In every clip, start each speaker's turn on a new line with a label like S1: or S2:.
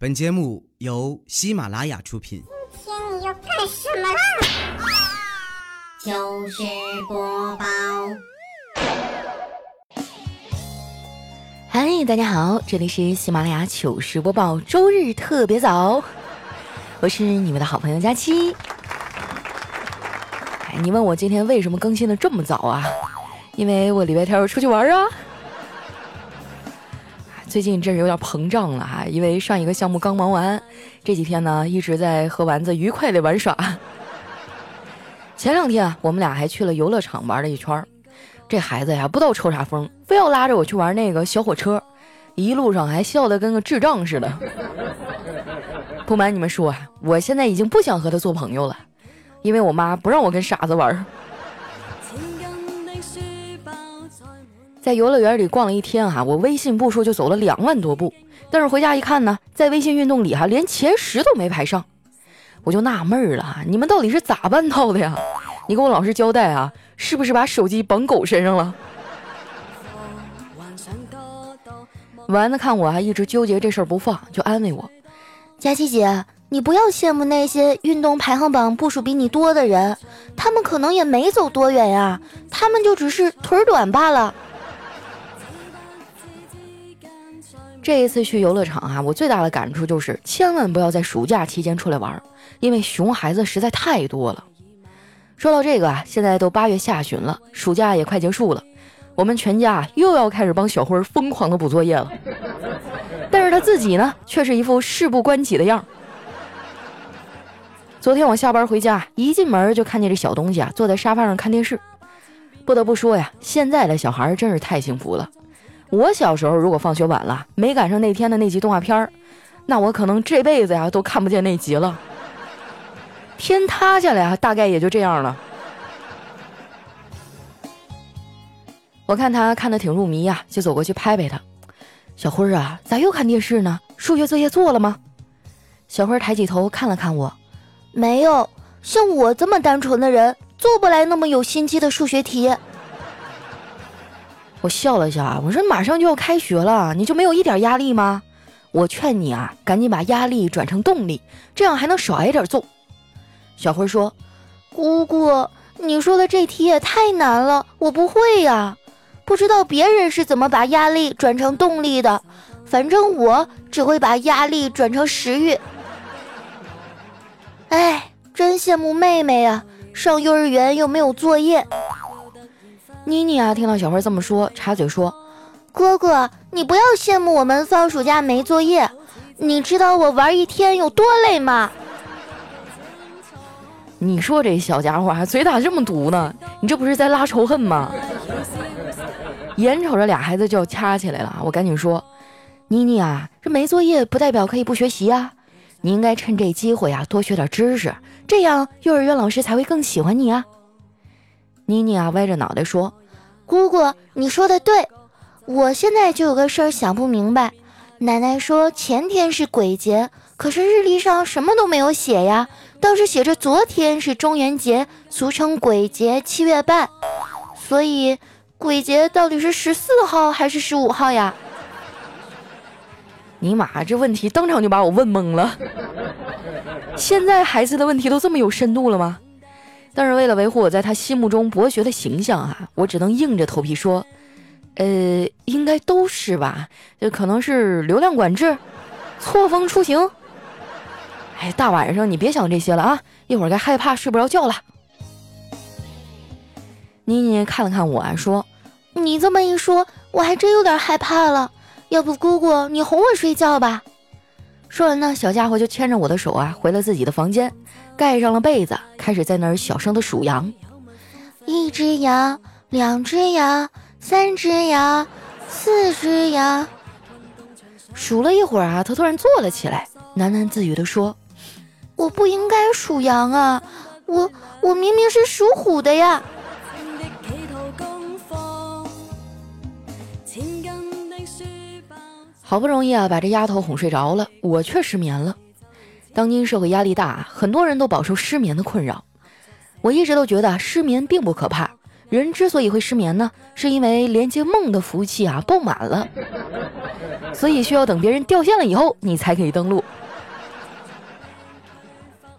S1: 本节目由喜马拉雅出品。
S2: 今天你要干什么啦？
S3: 糗事播报。
S4: 嗨，大家好，这里是喜马拉雅糗事播报，周日特别早，我是你们的好朋友佳期。哎，你问我今天为什么更新的这么早啊？因为我礼拜天要出去玩啊。最近真是有点膨胀了哈，因为上一个项目刚忙完，这几天呢一直在和丸子愉快的玩耍。前两天啊，我们俩还去了游乐场玩了一圈这孩子呀，不知道抽啥风，非要拉着我去玩那个小火车，一路上还笑得跟个智障似的。不瞒你们说啊，我现在已经不想和他做朋友了，因为我妈不让我跟傻子玩。在游乐园里逛了一天哈，我微信步数就走了两万多步，但是回家一看呢，在微信运动里哈连前十都没排上，我就纳闷了，你们到底是咋办到的呀？你给我老实交代啊，是不是把手机绑狗身上了？丸子看我还一直纠结这事儿不放，就安慰我：“
S5: 佳琪姐，你不要羡慕那些运动排行榜步数比你多的人，他们可能也没走多远呀，他们就只是腿短罢了。”
S4: 这一次去游乐场啊，我最大的感触就是千万不要在暑假期间出来玩，因为熊孩子实在太多了。说到这个啊，现在都八月下旬了，暑假也快结束了，我们全家又要开始帮小辉疯狂的补作业了。但是他自己呢，却是一副事不关己的样。昨天我下班回家，一进门就看见这小东西啊，坐在沙发上看电视。不得不说呀，现在的小孩真是太幸福了。我小时候如果放学晚了，没赶上那天的那集动画片，那我可能这辈子呀都看不见那集了。天塌下来啊，大概也就这样了。我看他看的挺入迷呀，就走过去拍拍他。小辉儿啊，咋又看电视呢？数学作业做了吗？小辉抬起头看了看我，
S5: 没有。像我这么单纯的人，做不来那么有心机的数学题。
S4: 我笑了笑啊，我说马上就要开学了，你就没有一点压力吗？我劝你啊，赶紧把压力转成动力，这样还能少挨点揍。小辉说：“
S5: 姑姑，你说的这题也太难了，我不会呀，不知道别人是怎么把压力转成动力的，反正我只会把压力转成食欲。哎，真羡慕妹妹呀，上幼儿园又没有作业。”
S4: 妮妮啊，听到小花这么说，插嘴说：“
S5: 哥哥，你不要羡慕我们放暑假没作业，你知道我玩一天有多累吗？”
S4: 你说这小家伙还嘴咋这么毒呢？你这不是在拉仇恨吗？眼瞅着俩孩子就要掐起来了，我赶紧说：“妮妮啊，这没作业不代表可以不学习啊，你应该趁这机会啊多学点知识，这样幼儿园老师才会更喜欢你啊。”妮妮啊，歪着脑袋说：“
S5: 姑姑，你说的对，我现在就有个事儿想不明白。奶奶说前天是鬼节，可是日历上什么都没有写呀，倒是写着昨天是中元节，俗称鬼节，七月半。所以鬼节到底是十四号还是十五号呀？”
S4: 尼玛，这问题当场就把我问懵了。现在孩子的问题都这么有深度了吗？但是为了维护我在他心目中博学的形象啊，我只能硬着头皮说，呃，应该都是吧，就可能是流量管制、错峰出行。哎，大晚上你别想这些了啊，一会儿该害怕睡不着觉了。妮妮看了看我啊，说：“
S5: 你这么一说，我还真有点害怕了。要不姑姑你哄我睡觉吧。”
S4: 说完呢，小家伙就牵着我的手啊，回了自己的房间，盖上了被子，开始在那儿小声的数羊：
S5: 一只羊，两只羊，三只羊，四只羊。
S4: 数了一会儿啊，他突然坐了起来，喃喃自语的说：“
S5: 我不应该数羊啊，我我明明是属虎的呀。”
S4: 好不容易啊，把这丫头哄睡着了，我却失眠了。当今社会压力大，很多人都饱受失眠的困扰。我一直都觉得失眠并不可怕，人之所以会失眠呢，是因为连接梦的服务器啊爆满了，所以需要等别人掉线了以后，你才可以登录。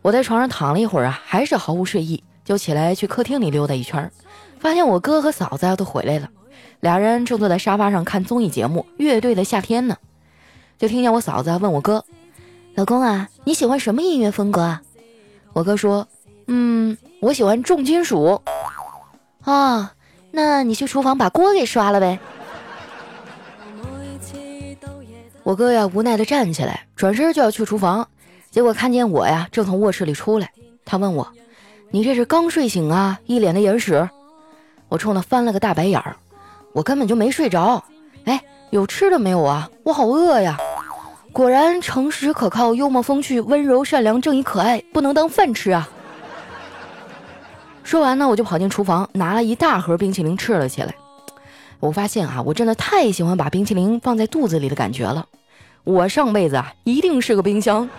S4: 我在床上躺了一会儿啊，还是毫无睡意，就起来去客厅里溜达一圈，发现我哥和嫂子都回来了，俩人正坐在沙发上看综艺节目《乐队的夏天》呢，就听见我嫂子问我哥：“老公啊，你喜欢什么音乐风格啊？”我哥说：“嗯，我喜欢重金属。”啊，那你去厨房把锅给刷了呗。我哥呀，无奈的站起来，转身就要去厨房，结果看见我呀，正从卧室里出来。他问我：“你这是刚睡醒啊？一脸的眼屎。”我冲他翻了个大白眼儿。我根本就没睡着。哎，有吃的没有啊？我好饿呀！果然，诚实可靠、幽默风趣、温柔善良、正义可爱，不能当饭吃啊。说完呢，我就跑进厨房，拿了一大盒冰淇淋吃了起来。我发现啊，我真的太喜欢把冰淇淋放在肚子里的感觉了。我上辈子啊，一定是个冰箱。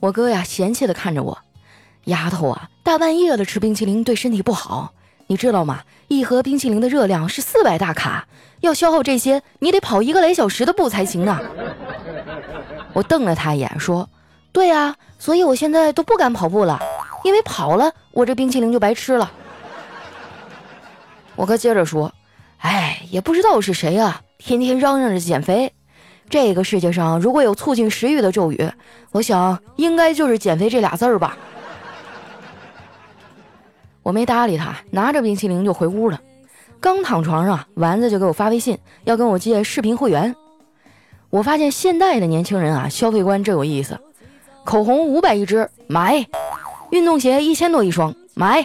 S4: 我哥呀，嫌弃的看着我，丫头啊，大半夜的吃冰淇淋对身体不好，你知道吗？一盒冰淇淋的热量是四百大卡，要消耗这些，你得跑一个来小时的步才行呢。我瞪了他一眼，说：“对呀，所以我现在都不敢跑步了。”因为跑了，我这冰淇淋就白吃了。我哥接着说：“哎，也不知道是谁啊，天天嚷嚷着减肥。这个世界上如果有促进食欲的咒语，我想应该就是减肥这俩字儿吧。”我没搭理他，拿着冰淇淋就回屋了。刚躺床上，丸子就给我发微信，要跟我借视频会员。我发现现代的年轻人啊，消费观真有意思。口红五百一支，买。运动鞋一千多一双，买。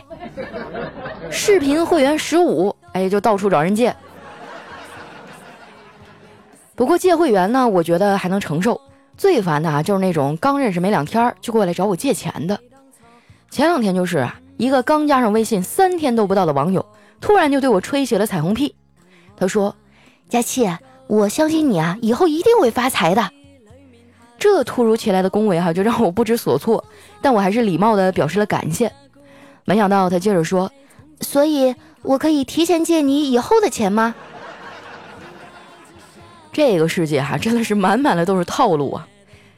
S4: 视频会员十五，哎，就到处找人借。不过借会员呢，我觉得还能承受。最烦的啊，就是那种刚认识没两天就过来找我借钱的。前两天就是啊，一个刚加上微信三天都不到的网友，突然就对我吹起了彩虹屁。他说：“佳琪，我相信你啊，以后一定会发财的。”这突如其来的恭维哈，就让我不知所措，但我还是礼貌的表示了感谢。没想到他接着说：“所以我可以提前借你以后的钱吗？”这个世界哈，真的是满满的都是套路啊！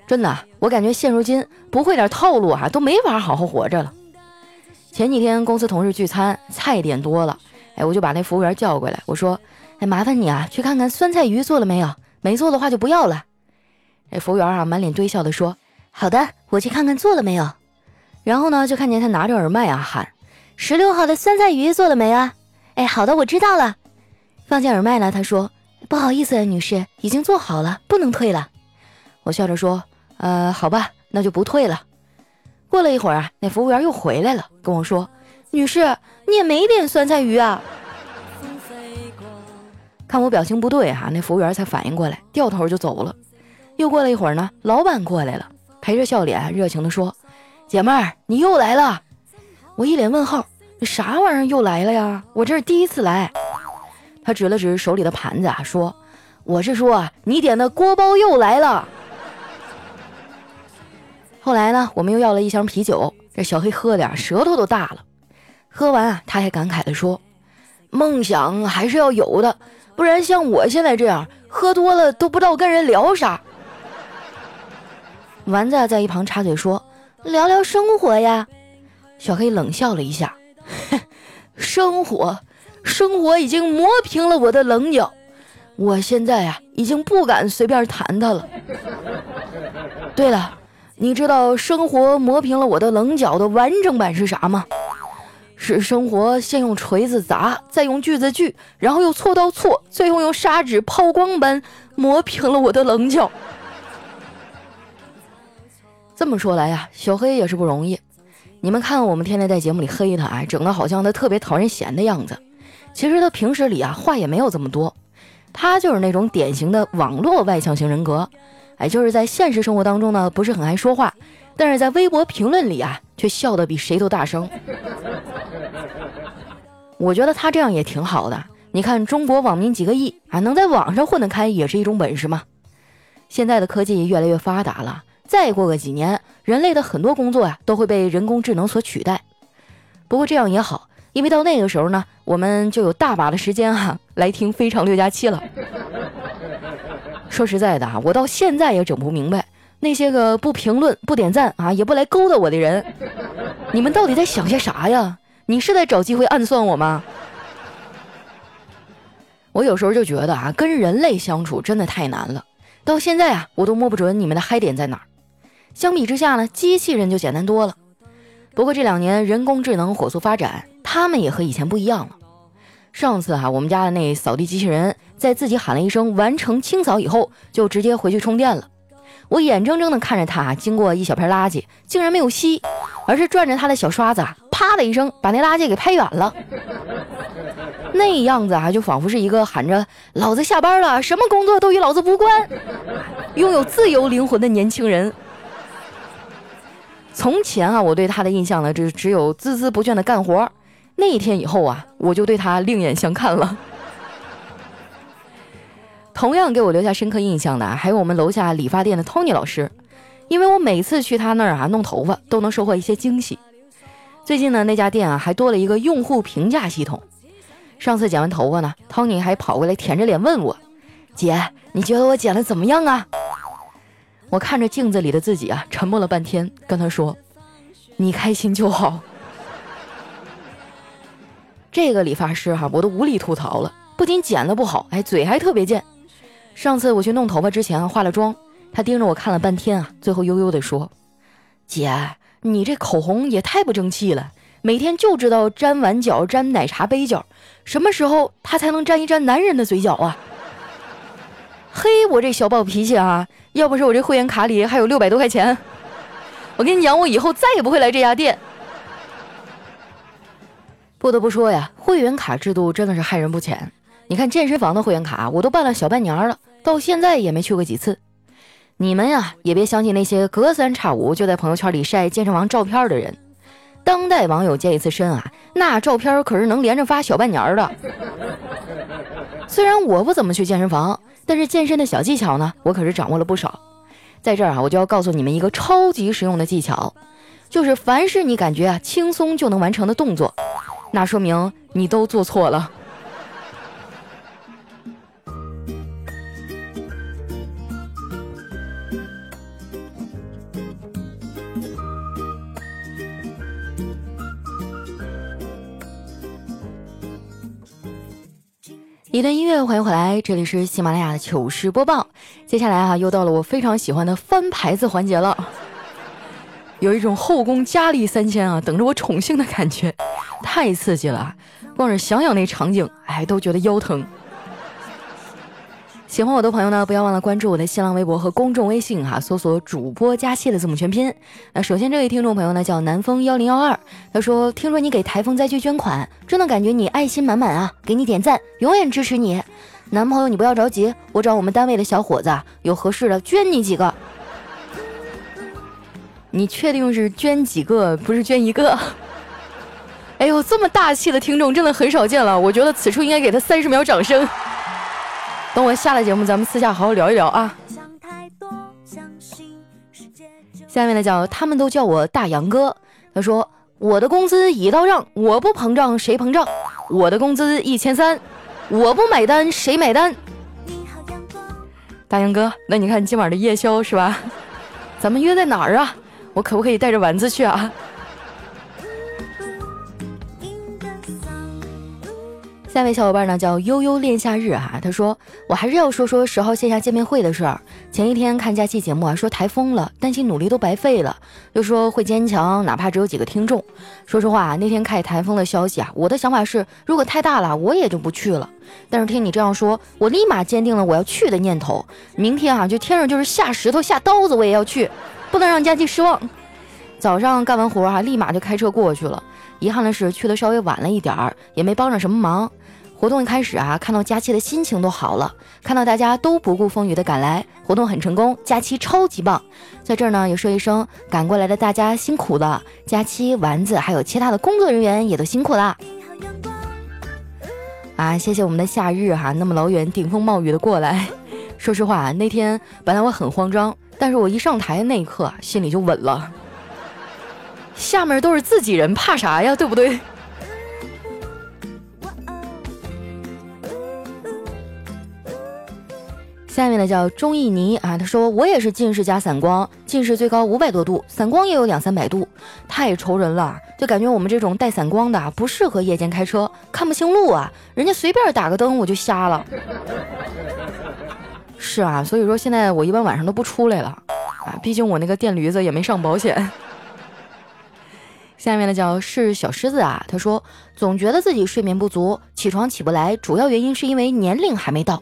S4: 真的，我感觉现如今不会点套路哈，都没法好好活着了。前几天公司同事聚餐，菜点多了，哎，我就把那服务员叫过来，我说：“哎，麻烦你啊，去看看酸菜鱼做了没有，没做的话就不要了。”那服务员啊，满脸堆笑的说：“好的，我去看看做了没有。”然后呢，就看见他拿着耳麦啊喊：“十六号的酸菜鱼做了没啊？”哎，好的，我知道了。放下耳麦了，他说：“不好意思，女士，已经做好了，不能退了。”我笑着说：“呃，好吧，那就不退了。”过了一会儿啊，那服务员又回来了，跟我说：“女士，你也没点酸菜鱼啊？”看我表情不对哈，那服务员才反应过来，掉头就走了。又过了一会儿呢，老板过来了，陪着笑脸，热情地说：“姐妹儿，你又来了。”我一脸问号：“这啥玩意儿又来了呀？我这是第一次来。”他指了指手里的盘子啊，说：“我是说你点的锅包又来了。”后来呢，我们又要了一箱啤酒，这小黑喝的舌头都大了。喝完啊，他还感慨地说：“梦想还是要有的，不然像我现在这样，喝多了都不知道跟人聊啥。”丸子在一旁插嘴说：“聊聊生活呀。”小黑冷笑了一下：“ 生活，生活已经磨平了我的棱角，我现在呀，已经不敢随便谈他了。对了，你知道生活磨平了我的棱角的完整版是啥吗？是生活先用锤子砸，再用锯子锯，然后又锉刀锉，最后用砂纸抛光般磨平了我的棱角。”这么说来呀，小黑也是不容易。你们看，我们天天在节目里黑他啊，整的好像他特别讨人嫌的样子。其实他平时里啊话也没有这么多，他就是那种典型的网络外向型人格。哎，就是在现实生活当中呢不是很爱说话，但是在微博评论里啊却笑得比谁都大声。我觉得他这样也挺好的。你看中国网民几个亿啊，能在网上混得开也是一种本事嘛。现在的科技越来越发达了。再过个几年，人类的很多工作呀都会被人工智能所取代。不过这样也好，因为到那个时候呢，我们就有大把的时间哈来听《非常六加七》了。说实在的啊，我到现在也整不明白那些个不评论、不点赞啊，也不来勾搭我的人，你们到底在想些啥呀？你是在找机会暗算我吗？我有时候就觉得啊，跟人类相处真的太难了。到现在啊，我都摸不准你们的嗨点在哪儿。相比之下呢，机器人就简单多了。不过这两年人工智能火速发展，他们也和以前不一样了。上次哈，我们家的那扫地机器人在自己喊了一声“完成清扫”以后，就直接回去充电了。我眼睁睁地看着它经过一小片垃圾，竟然没有吸，而是转着它的小刷子啊，啪的一声把那垃圾给拍远了。那样子啊，就仿佛是一个喊着“老子下班了，什么工作都与老子无关”，拥有自由灵魂的年轻人。从前啊，我对他的印象呢，就只有孜孜不倦的干活。那一天以后啊，我就对他另眼相看了。同样给我留下深刻印象的，还有我们楼下理发店的 Tony 老师，因为我每次去他那儿啊弄头发，都能收获一些惊喜。最近呢，那家店啊还多了一个用户评价系统。上次剪完头发呢，Tony 还跑过来舔着脸问我：“姐，你觉得我剪的怎么样啊？”我看着镜子里的自己啊，沉默了半天，跟他说：“你开心就好。”这个理发师哈，我都无力吐槽了。不仅剪的不好，哎，嘴还特别贱。上次我去弄头发之前化了妆，他盯着我看了半天啊，最后悠悠地说：“姐，你这口红也太不争气了，每天就知道沾碗角、沾奶茶杯角，什么时候他才能沾一沾男人的嘴角啊？”嘿，我这小暴脾气啊！要不是我这会员卡里还有六百多块钱，我跟你讲，我以后再也不会来这家店。不得不说呀，会员卡制度真的是害人不浅。你看健身房的会员卡，我都办了小半年了，到现在也没去过几次。你们呀，也别相信那些隔三差五就在朋友圈里晒健身房照片的人。当代网友健一次身啊，那照片可是能连着发小半年的。虽然我不怎么去健身房。但是健身的小技巧呢，我可是掌握了不少。在这儿啊，我就要告诉你们一个超级实用的技巧，就是凡是你感觉啊轻松就能完成的动作，那说明你都做错了。一段音乐，欢迎回来，这里是喜马拉雅糗事播报。接下来啊，又到了我非常喜欢的翻牌子环节了，有一种后宫佳丽三千啊，等着我宠幸的感觉，太刺激了，光是想想那场景，哎，都觉得腰疼。喜欢我的朋友呢，不要忘了关注我的新浪微博和公众微信哈，搜索“主播加期”的字母全拼。那首先这位听众朋友呢叫南风幺零幺二，他说听说你给台风灾区捐款，真的感觉你爱心满满啊，给你点赞，永远支持你。男朋友你不要着急，我找我们单位的小伙子有合适的捐你几个。你确定是捐几个，不是捐一个？哎呦，这么大气的听众真的很少见了，我觉得此处应该给他三十秒掌声。等我下了节目，咱们私下好好聊一聊啊。下面的叫他们都叫我大杨哥。他说：“我的工资已到账，我不膨胀谁膨胀？我的工资一千三，我不买单谁买单？”大杨哥，那你看今晚的夜宵是吧？咱们约在哪儿啊？我可不可以带着丸子去啊？下位小伙伴呢叫悠悠恋夏日啊，他说我还是要说说十号线下见面会的事儿。前一天看假期节目啊，说台风了，担心努力都白费了，又说会坚强，哪怕只有几个听众。说实话，那天看台风的消息啊，我的想法是，如果太大了，我也就不去了。但是听你这样说，我立马坚定了我要去的念头。明天啊，就天上就是下石头下刀子，我也要去，不能让佳期失望。早上干完活啊，立马就开车过去了。遗憾的是，去的稍微晚了一点儿，也没帮上什么忙。活动一开始啊，看到佳期的心情都好了，看到大家都不顾风雨的赶来，活动很成功，佳期超级棒。在这儿呢，也说一声赶过来的大家辛苦了，佳期、丸子还有其他的工作人员也都辛苦啦。啊，谢谢我们的夏日哈，那么老远顶风冒雨的过来。说实话，那天本来我很慌张，但是我一上台那一刻，心里就稳了。下面都是自己人，怕啥呀？对不对？下面呢叫钟意尼啊，他说我也是近视加散光，近视最高五百多度，散光也有两三百度，太愁人了，就感觉我们这种带散光的不适合夜间开车，看不清路啊，人家随便打个灯我就瞎了。是啊，所以说现在我一般晚上都不出来了啊，毕竟我那个电驴子也没上保险。下面的叫是小狮子啊，他说总觉得自己睡眠不足，起床起不来，主要原因是因为年龄还没到。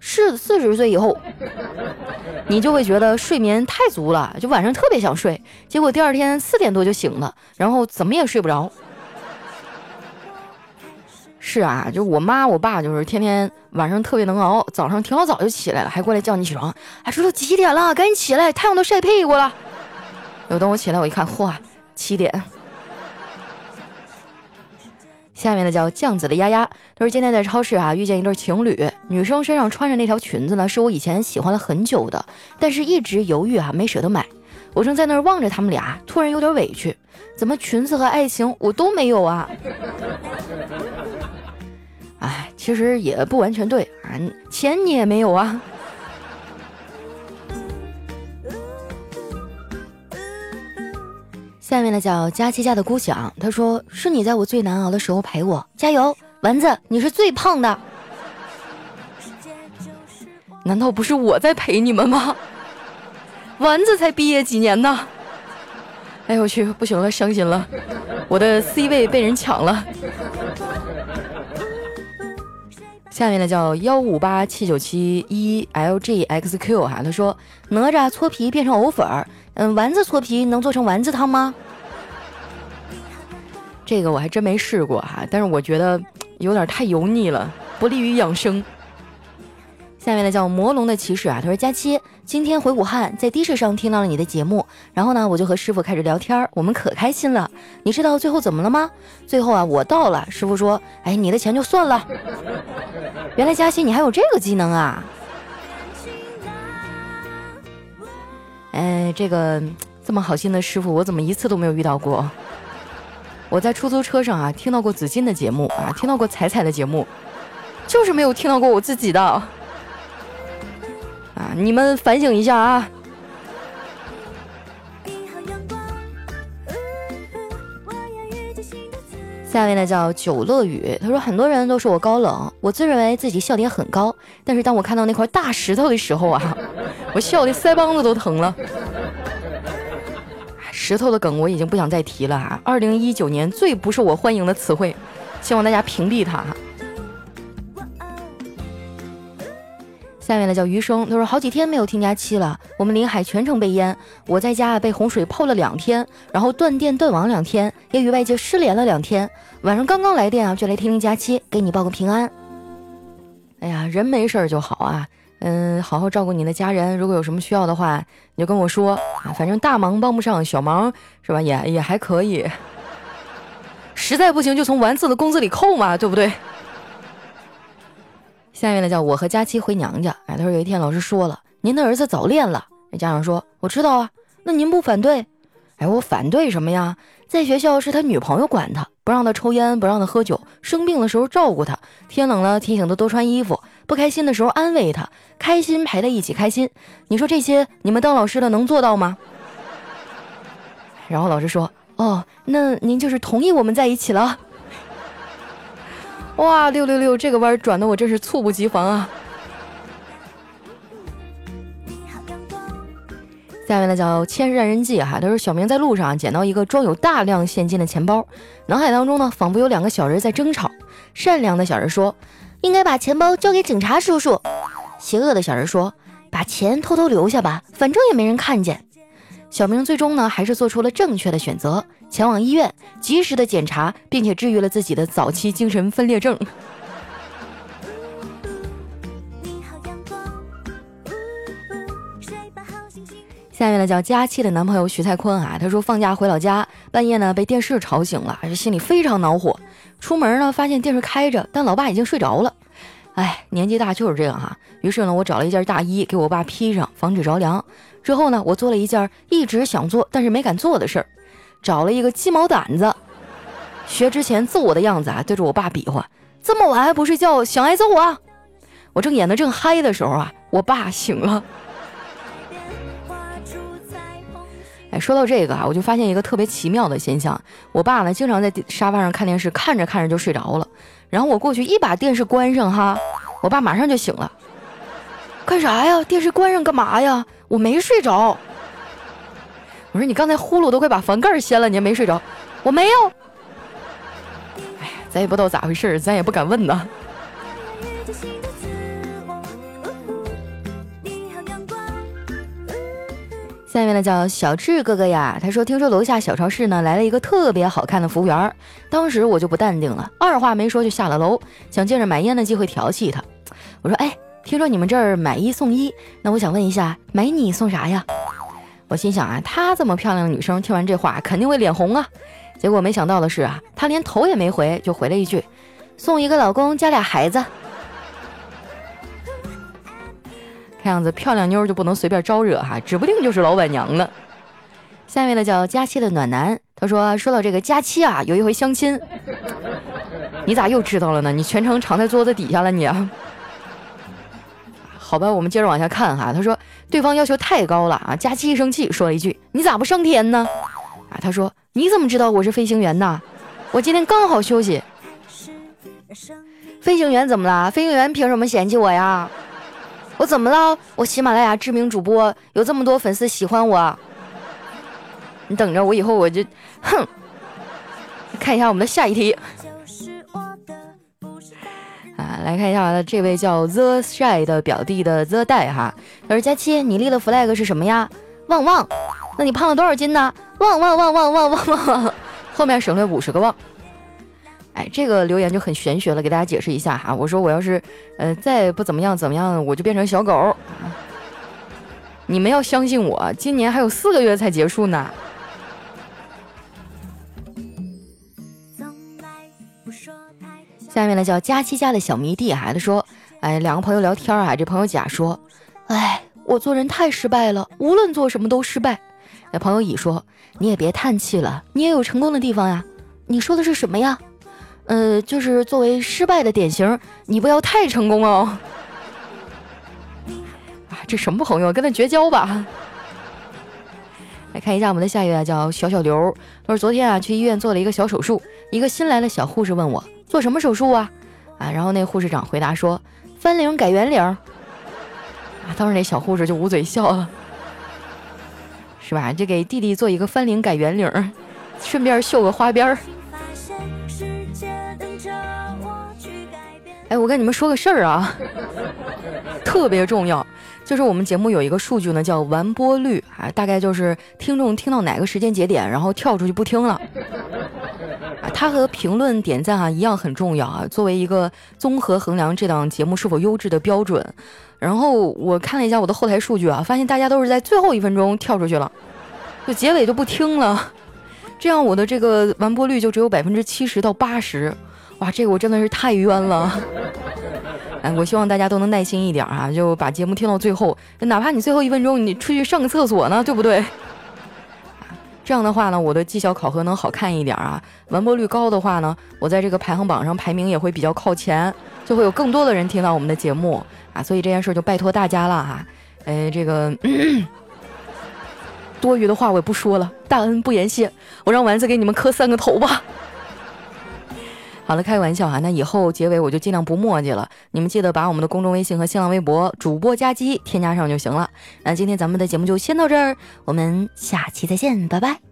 S4: 是四十岁以后，你就会觉得睡眠太足了，就晚上特别想睡，结果第二天四点多就醒了，然后怎么也睡不着。是啊，就我妈我爸就是天天晚上特别能熬，早上挺好早就起来了，还过来叫你起床，还说都几点了，赶紧起来，太阳都晒屁股了。有等我起来，我一看，嚯，七点。下面呢叫酱子的丫丫，他说今天在超市啊遇见一对情侣，女生身上穿着那条裙子呢，是我以前喜欢了很久的，但是一直犹豫啊没舍得买。我正在那儿望着他们俩，突然有点委屈，怎么裙子和爱情我都没有啊？其实也不完全对啊，钱你也没有啊。下面呢叫佳琪家的姑想，他说是你在我最难熬的时候陪我，加油，丸子，你是最胖的。难道不是我在陪你们吗？丸子才毕业几年呢？哎呦我去，不行了，伤心了，我的 C 位被人抢了。下面呢叫幺五八七九七一 LGXQ 哈，他说哪吒搓皮变成藕粉儿。嗯，丸子搓皮能做成丸子汤吗？这个我还真没试过哈，但是我觉得有点太油腻了，不利于养生。下面呢叫魔龙的骑士啊，他说佳期今天回武汉，在的士上听到了你的节目，然后呢我就和师傅开始聊天，我们可开心了。你知道最后怎么了吗？最后啊我到了，师傅说，哎你的钱就算了。原来佳期你还有这个技能啊！哎，这个这么好心的师傅，我怎么一次都没有遇到过？我在出租车上啊，听到过紫金的节目啊，听到过彩彩的节目，就是没有听到过我自己的。啊，你们反省一下啊！下位呢叫九乐雨，他说很多人都说我高冷，我自认为自己笑点很高，但是当我看到那块大石头的时候啊，我笑的腮帮子都疼了。石头的梗我已经不想再提了啊！二零一九年最不受我欢迎的词汇，希望大家屏蔽它。下面呢叫余生，他说好几天没有听佳期了，我们临海全程被淹，我在家被洪水泡了两天，然后断电断网两天，也与外界失联了两天，晚上刚刚来电啊，就来听听佳期，给你报个平安。哎呀，人没事就好啊，嗯，好好照顾你的家人，如果有什么需要的话，你就跟我说啊，反正大忙帮不上，小忙是吧，也也还可以，实在不行就从丸子的工资里扣嘛，对不对？下面呢叫我和佳期回娘家。哎，他说有一天老师说了，您的儿子早恋了。那家长说我知道啊，那您不反对？哎，我反对什么呀？在学校是他女朋友管他，不让他抽烟，不让他喝酒，生病的时候照顾他，天冷了提醒他多穿衣服，不开心的时候安慰他，开心陪他一起开心。你说这些你们当老师的能做到吗？然后老师说，哦，那您就是同意我们在一起了。哇，六六六，这个弯转的我真是猝不及防啊！下面呢叫《千日爱人记》哈，他说小明在路上捡到一个装有大量现金的钱包，脑海当中呢仿佛有两个小人在争吵。善良的小人说：“应该把钱包交给警察叔叔。”邪恶的小人说：“把钱偷偷留下吧，反正也没人看见。”小明最终呢还是做出了正确的选择。前往医院，及时的检查，并且治愈了自己的早期精神分裂症。下面呢叫佳期的男朋友徐才坤啊，他说放假回老家，半夜呢被电视吵醒了，心里非常恼火。出门呢发现电视开着，但老爸已经睡着了。哎，年纪大就是这样哈。于是呢，我找了一件大衣给我爸披上，防止着凉。之后呢，我做了一件一直想做但是没敢做的事儿。找了一个鸡毛掸子，学之前揍我的样子啊，对着我爸比划，这么晚还不睡觉，想挨揍啊？我正演的正嗨的时候啊，我爸醒了。哎，说到这个啊，我就发现一个特别奇妙的现象。我爸呢，经常在沙发上看电视，看着看着就睡着了。然后我过去一把电视关上，哈，我爸马上就醒了。干啥呀？电视关上干嘛呀？我没睡着。我说你刚才呼噜都快把房盖掀了，你还没睡着？我没有。哎，咱也不知道咋回事，咱也不敢问呐。下面呢叫小智哥哥呀，他说听说楼下小超市呢来了一个特别好看的服务员，当时我就不淡定了，二话没说就下了楼，想借着买烟的机会调戏他。我说哎，听说你们这儿买一送一，那我想问一下，买你送啥呀？我心想啊，她这么漂亮的女生，听完这话肯定会脸红啊。结果没想到的是啊，她连头也没回就回了一句，送一个老公加俩孩子。看样子漂亮妞就不能随便招惹哈，指不定就是老板娘呢。下面呢叫佳期的暖男，他说说到这个佳期啊，有一回相亲，你咋又知道了呢？你全程藏在桌子底下了你。啊好吧，我们接着往下看哈。他说对方要求太高了啊，佳期一生气说了一句：“你咋不上天呢？”啊，他说你怎么知道我是飞行员呢？我今天刚好休息。飞行员怎么了？飞行员凭什么嫌弃我呀？我怎么了？我喜马拉雅知名主播，有这么多粉丝喜欢我。你等着，我以后我就，哼！看一下我们的下一题。啊，来看一下这位叫 The Shy 的表弟的 The 代哈，他说：佳期，你立的 flag 是什么呀？旺旺。那你胖了多少斤呢？旺旺旺旺旺旺旺。后面省略五十个旺。哎，这个留言就很玄学了，给大家解释一下哈。我说我要是，呃，再不怎么样怎么样，我就变成小狗。你们要相信我，今年还有四个月才结束呢。下面呢叫佳期家的小迷弟孩子说，哎，两个朋友聊天啊，这朋友甲说，哎，我做人太失败了，无论做什么都失败。那朋友乙说，你也别叹气了，你也有成功的地方呀。你说的是什么呀？呃，就是作为失败的典型，你不要太成功哦。啊，这什么朋友，跟他绝交吧。来看一下我们的下一位，叫小小刘。他说昨天啊，去医院做了一个小手术，一个新来的小护士问我做什么手术啊？啊，然后那护士长回答说翻领改圆领。啊，当时那小护士就捂嘴笑了，是吧？这给弟弟做一个翻领改圆领，顺便绣个花边儿。哎，我跟你们说个事儿啊，特别重要，就是我们节目有一个数据呢，叫完播率啊，大概就是听众听到哪个时间节点，然后跳出去不听了。啊，它和评论点赞啊一样很重要啊，作为一个综合衡量这档节目是否优质的标准。然后我看了一下我的后台数据啊，发现大家都是在最后一分钟跳出去了，就结尾就不听了，这样我的这个完播率就只有百分之七十到八十。哇，这个我真的是太冤了！哎，我希望大家都能耐心一点啊，就把节目听到最后，哪怕你最后一分钟你出去上个厕所呢，对不对？这样的话呢，我的绩效考核能好看一点啊。完播率高的话呢，我在这个排行榜上排名也会比较靠前，就会有更多的人听到我们的节目啊。所以这件事就拜托大家了哈。哎，这个 多余的话我也不说了，大恩不言谢，我让丸子给你们磕三个头吧。好了，开个玩笑哈，那以后结尾我就尽量不墨迹了。你们记得把我们的公众微信和新浪微博主播加鸡添加上就行了。那今天咱们的节目就先到这儿，我们下期再见，拜拜。